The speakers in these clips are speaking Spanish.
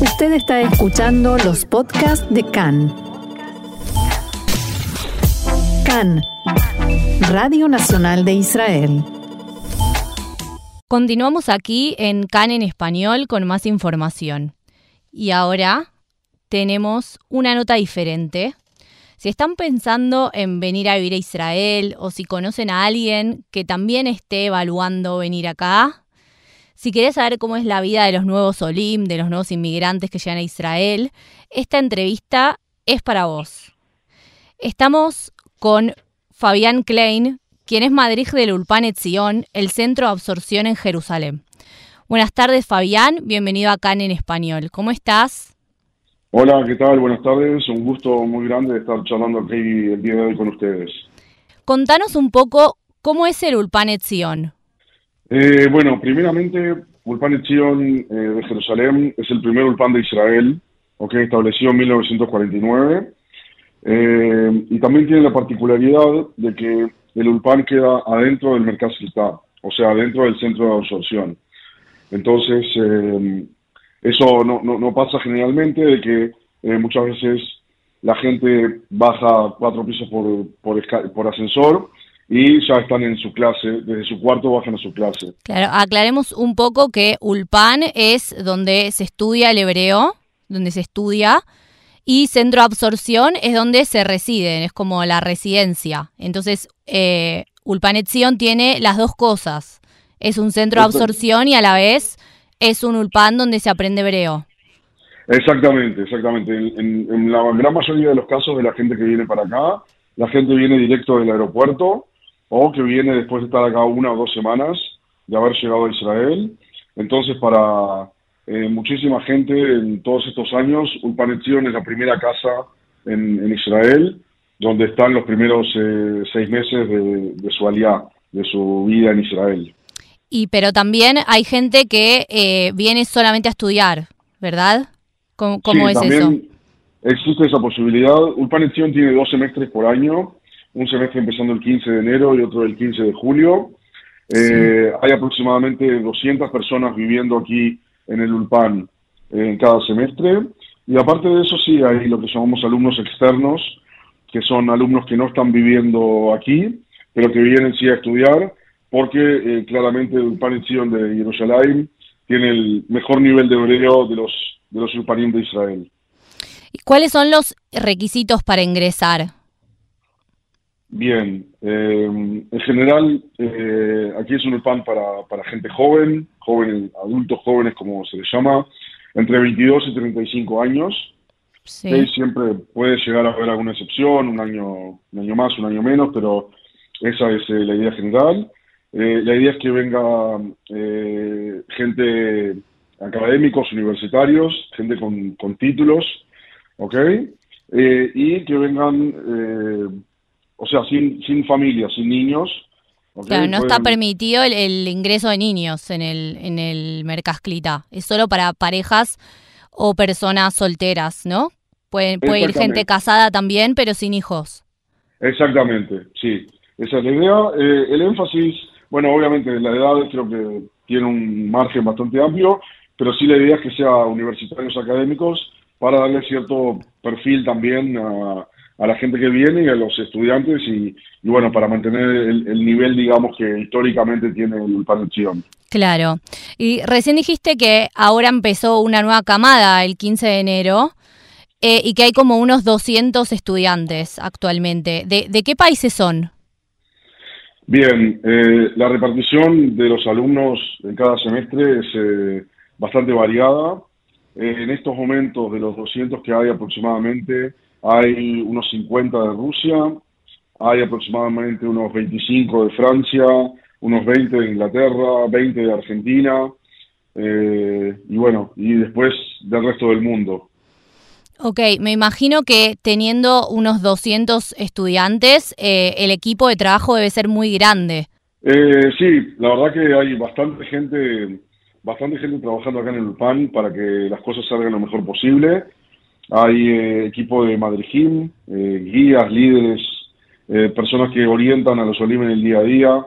Usted está escuchando los podcasts de CAN. CAN, Radio Nacional de Israel. Continuamos aquí en CAN en español con más información. Y ahora tenemos una nota diferente. Si están pensando en venir a vivir a Israel o si conocen a alguien que también esté evaluando venir acá, si querés saber cómo es la vida de los nuevos Olim, de los nuevos inmigrantes que llegan a Israel, esta entrevista es para vos. Estamos con Fabián Klein, quien es Madrid del Ulpan Etzion, el centro de absorción en Jerusalén. Buenas tardes, Fabián. Bienvenido acá en Español. ¿Cómo estás? Hola, ¿qué tal? Buenas tardes. Un gusto muy grande estar charlando aquí el día de hoy con ustedes. Contanos un poco cómo es el Ulpan Etzion. Eh, bueno, primeramente, Ulpan Etzion eh, de Jerusalén es el primer Ulpan de Israel, okay, establecido en 1949. Eh, y también tiene la particularidad de que el Ulpan queda adentro del Mercado o sea, adentro del centro de absorción. Entonces, eso no, no, pasa generalmente de que muchas veces la gente baja cuatro pisos por, por, por ascensor y ya están en su clase, desde su cuarto bajan a su clase. Claro, aclaremos un poco que Ulpan es donde se estudia el hebreo, donde se estudia, y centro de absorción es donde se residen, es como la residencia. Entonces, eh, Ulpan Etzion tiene las dos cosas. Es un centro de absorción y a la vez es un Ulpan donde se aprende hebreo. Exactamente, exactamente. en, la gran mayoría de los casos de la gente que viene para acá, la gente viene directo del aeropuerto o que viene después de estar acá una o dos semanas de haber llegado a Israel. Entonces, para eh, muchísima gente en todos estos años, Ulpanetzion es la primera casa en, Israel, donde están los primeros eh, seis meses de, su aliá, de su vida en Israel. Y pero también hay gente que eh, viene solamente a estudiar, ¿verdad? ¿Cómo, cómo es eso? Existe esa posibilidad. Ulpanetzion tiene dos semestres por año un semestre empezando el 15 de enero y otro el 15 de julio. Eh, hay aproximadamente 200 personas viviendo aquí en el ULPAN en cada semestre. Y aparte de eso, sí, hay lo que llamamos alumnos externos, que son alumnos que no están viviendo aquí, pero que vienen sí a estudiar, porque eh, claramente el ULPAN de Jerusalén tiene el mejor nivel de hebreo de los, de los de Israel. ¿Y cuáles son los requisitos para ingresar? Bien, eh, en general eh, aquí es un pan para, para gente joven, joven, adultos jóvenes como se les llama, entre 22 y 35 años. Sí. Siempre puede llegar a haber alguna excepción, un año, un año más, un año menos, pero esa es eh, la idea general. la idea es que venga gente académicos, universitarios, gente con, con títulos, ¿ok? y que vengan o sea, sin, sin familia, sin niños. Claro, no está permitido el, ingreso de niños en el, en el Mercasclita. Es solo para parejas o personas solteras, ¿no? Puede, puede ir gente casada también, pero sin hijos. Exactamente, sí. Esa es la idea. Eh, el énfasis, bueno, obviamente la edad creo que tiene un margen bastante amplio, pero sí la idea es que sea universitarios académicos para darle cierto perfil también a, a la gente que viene y a los estudiantes y, bueno, para mantener el, nivel, digamos, que históricamente tiene el Panetzion. Claro. Y recién dijiste que ahora empezó una nueva camada el 15 de enero eh, y que hay como unos 200 estudiantes actualmente. ¿De, qué países son? Bien, eh, la repartición de los alumnos en cada semestre es eh, bastante variada. en estos momentos, de los 200 que hay aproximadamente, hay unos 50 de Rusia, hay aproximadamente unos 25 de Francia, unos 20 de Inglaterra, 20 de Argentina, eh, y bueno, y después del resto del mundo. Ok, me imagino que teniendo unos 200 estudiantes, eh, el equipo de trabajo debe ser muy grande. Eh, sí, la verdad que hay bastante gente, bastante gente trabajando acá en el UPAN para que las cosas salgan lo mejor posible. Hay eh, equipo de Madrid eh, guías, líderes, eh, personas que orientan a los Olim en el día a día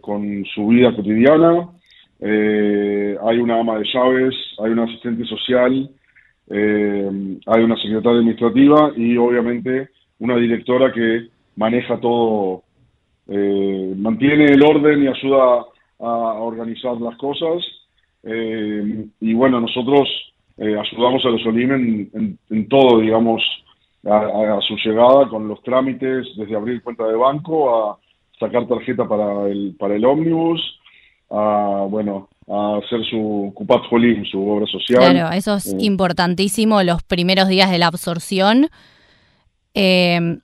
con su vida cotidiana. hay una ama de llaves, hay un asistente social, hay una secretaria administrativa y obviamente una directora que maneja todo, mantiene el orden y ayuda a, organizar las cosas. y bueno, nosotros ayudamos a los Olim en, todo, digamos, a, su llegada con los trámites, desde abrir cuenta de banco a sacar tarjeta para el, para el ómnibus, a, bueno, a hacer su Cupat Jolim, su obra social. Claro, eso es eh, importantísimo, los primeros días de la absorción. Eh,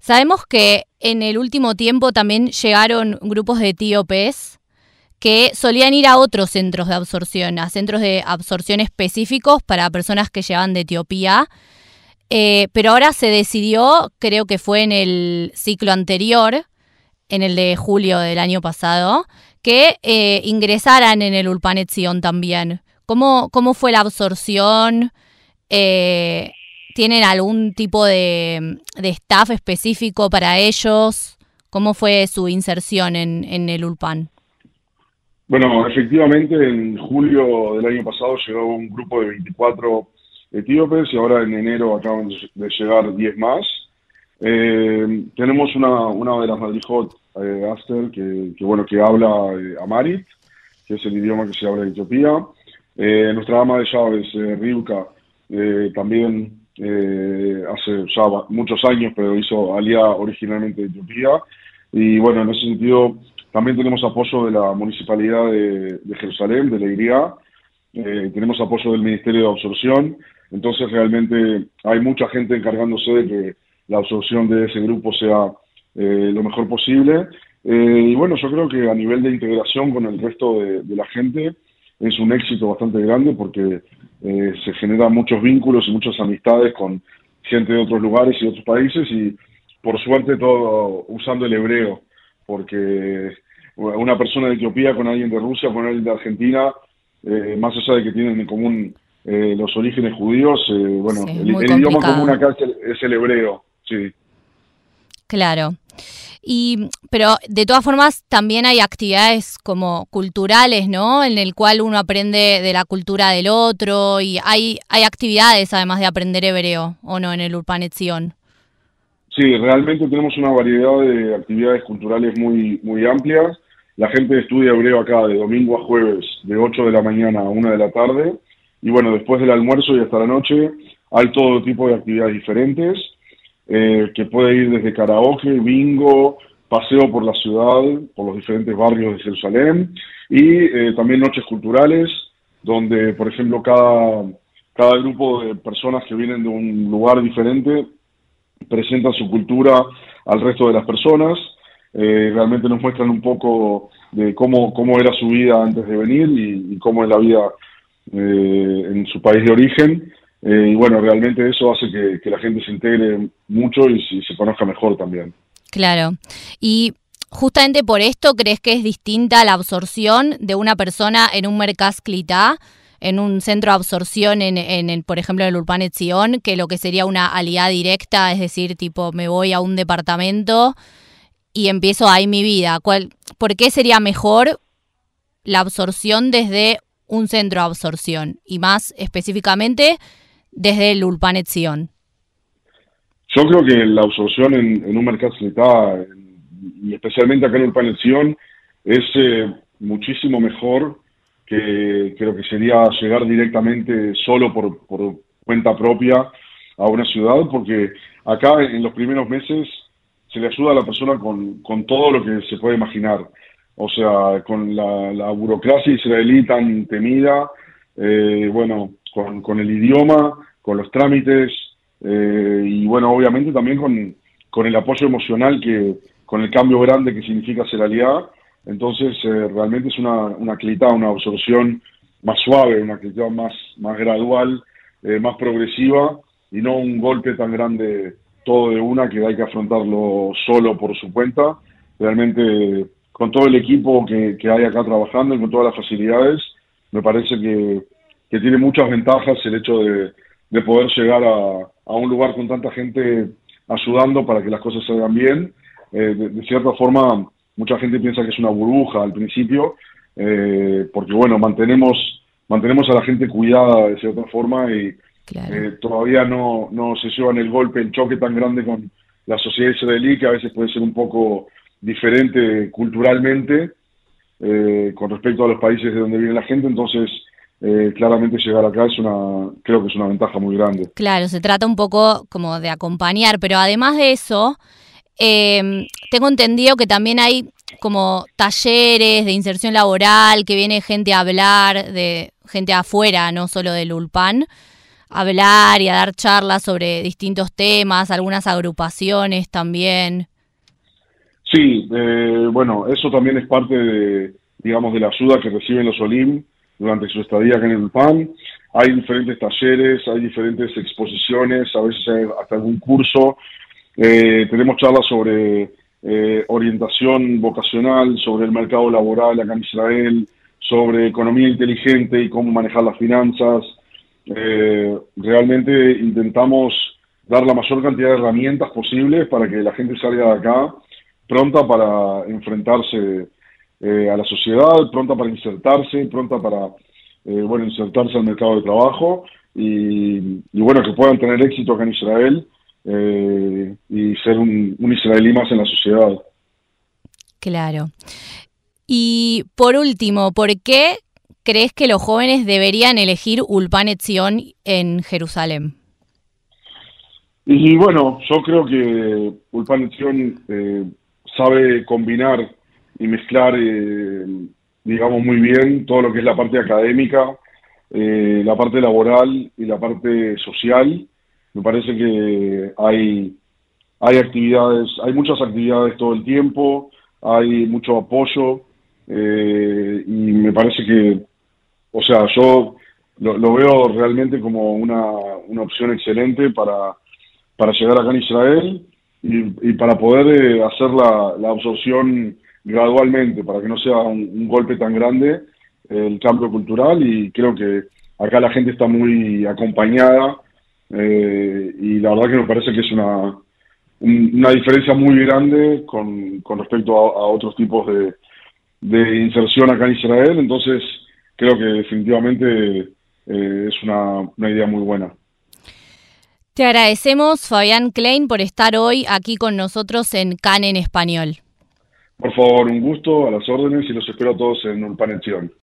sabemos que en el último tiempo también llegaron grupos de etíopes que solían ir a otros centros de absorción, a centros de absorción específicos para personas que llevan de Etiopía. Eh, pero ahora se decidió, creo que fue en el ciclo anterior, en el de julio del año pasado, que eh, ingresaran en el Ulpanet también. ¿Cómo, ¿Cómo fue la absorción? Eh, ¿Tienen algún tipo de, staff específico para ellos? ¿Cómo fue su inserción en, en el Ulpan? Bueno, efectivamente, en julio del año pasado llegó un grupo de 24 etíopes y ahora en enero acaban de llegar 10 más. Eh, tenemos una, una de las Madrijot, eh, Aster, que, bueno, que habla eh, Amarit, que es el idioma que se habla en Etiopía. Eh, nuestra ama de llaves, Ryuka, también hace ya muchos años, pero hizo Alia originalmente de Etiopía. Y bueno, en ese sentido, también tenemos apoyo de la Municipalidad de, Jerusalén, de la IRIA, tenemos apoyo del Ministerio de Absorción, entonces realmente hay mucha gente encargándose de que la absorción de ese grupo sea eh, lo mejor posible. Eh, y bueno, yo creo que a nivel de integración con el resto de, la gente es un éxito bastante grande porque eh, se generan muchos vínculos y muchas amistades con gente de otros lugares y otros países y por suerte todo usando el hebreo, porque una persona de Etiopía con alguien de Rusia, con alguien de Argentina, más allá de que tienen en común los orígenes judíos, bueno, el, idioma común acá es el hebreo, sí. Claro. Y, pero de todas formas también hay actividades como culturales, ¿no? En el cual uno aprende de la cultura del otro y hay, hay actividades además de aprender hebreo, ¿o no? En el Urpanetzion. Sí, realmente tenemos una variedad de actividades culturales muy, muy amplias. La gente estudia hebreo acá de domingo a jueves, de 8 de la mañana a 1 de la tarde. Y bueno, después del almuerzo y hasta la noche hay todo tipo de actividades diferentes eh, que puede ir desde karaoke, bingo, paseo por la ciudad, por los diferentes barrios de Jerusalén y eh, también noches culturales, donde, por ejemplo, cada, cada grupo de personas que vienen de un lugar diferente presenta su cultura al resto de las personas. Eh, realmente nos muestran un poco de cómo, cómo era su vida antes de venir y, cómo es la vida en su país de origen. Eh, y bueno, realmente eso hace que, la gente se integre mucho y se, conozca mejor también. Claro. Y justamente por esto crees que es distinta la absorción de una persona en un Mercas Clitá, en un centro de absorción, en, en, por ejemplo, en el Urban Etzion, que lo que sería una aliada directa, es decir, tipo, me voy a un departamento y empiezo ahí mi vida. ¿Cuál, ¿Por qué sería mejor la absorción desde un centro de absorción? Y más específicamente, desde el Ulpanet Sion? Yo creo que la absorción en, un mercado está, y especialmente acá en Ulpanet Sion, es eh, muchísimo mejor que, que, lo que sería llegar directamente solo por, cuenta propia a una ciudad, porque acá en los primeros meses se le ayuda a la persona con, con todo lo que se puede imaginar. O sea, con la, burocracia israelí tan temida, eh, bueno, con, con el idioma, con los trámites eh, y bueno, obviamente también con, con, el apoyo emocional que, con el cambio grande que significa ser aliada. Entonces, eh, realmente es una, una una absorción más suave, una clita más, más gradual, más progresiva y no un golpe tan grande todo de una que hay que afrontarlo solo por su cuenta. Realmente, con todo el equipo que, que hay acá trabajando y con todas las facilidades, me parece que, que tiene muchas ventajas el hecho de, de poder llegar a, un lugar con tanta gente ayudando para que las cosas salgan bien. Eh, de, cierta forma, mucha gente piensa que es una burbuja al principio, eh, porque bueno, mantenemos, mantenemos a la gente cuidada de cierta forma y eh, todavía no, no se llevan el golpe, el choque tan grande con la sociedad israelí, que a veces puede ser un poco diferente culturalmente eh, con respecto a los países de donde viene la gente, entonces eh, claramente llegar acá es una, creo que es una ventaja muy grande. Claro, se trata un poco como de acompañar, pero además de eso, eh, tengo entendido que también hay como talleres de inserción laboral, que viene gente a hablar, de gente afuera, no solo del Ulpan, hablar y a dar charlas sobre distintos temas, algunas agrupaciones también. Sí, eh, bueno, eso también es parte de, digamos, de la ayuda que reciben los Olim durante su estadía acá en el PAN. Hay diferentes talleres, hay diferentes exposiciones, a veces hay hasta algún curso. Eh, tenemos charlas sobre eh, orientación vocacional, sobre el mercado laboral acá en Israel, sobre economía inteligente y cómo manejar las finanzas. Eh, realmente intentamos dar la mayor cantidad de herramientas posibles para que la gente salga de acá pronta para enfrentarse eh, a la sociedad, pronta para insertarse, pronta para eh, bueno insertarse al mercado de trabajo y, bueno que puedan tener éxito acá en Israel eh, y ser un, israelí más en la sociedad. Claro. Y por último, ¿por qué crees que los jóvenes deberían elegir Ulpan Etzion en Jerusalén? Y bueno, yo creo que Ulpan Etzion sabe combinar y mezclar, eh, digamos, muy bien todo lo que es la parte académica, eh, la parte laboral y la parte social. Me parece que hay, hay actividades, hay muchas actividades todo el tiempo, hay mucho apoyo eh, y me parece que, o sea, yo lo, veo realmente como una, una opción excelente para, para llegar acá en Israel y, para poder eh, hacer la, absorción gradualmente, para que no sea un, golpe tan grande el cambio cultural y creo que acá la gente está muy acompañada eh, y la verdad que me parece que es una, una diferencia muy grande con, con respecto a, otros tipos de, de, inserción acá en Israel, entonces creo que definitivamente eh, es una, una idea muy buena. Te agradecemos, Fabián Klein, por estar hoy aquí con nosotros en CAN en Español. Por favor, un gusto, a las órdenes y los espero a todos en un panel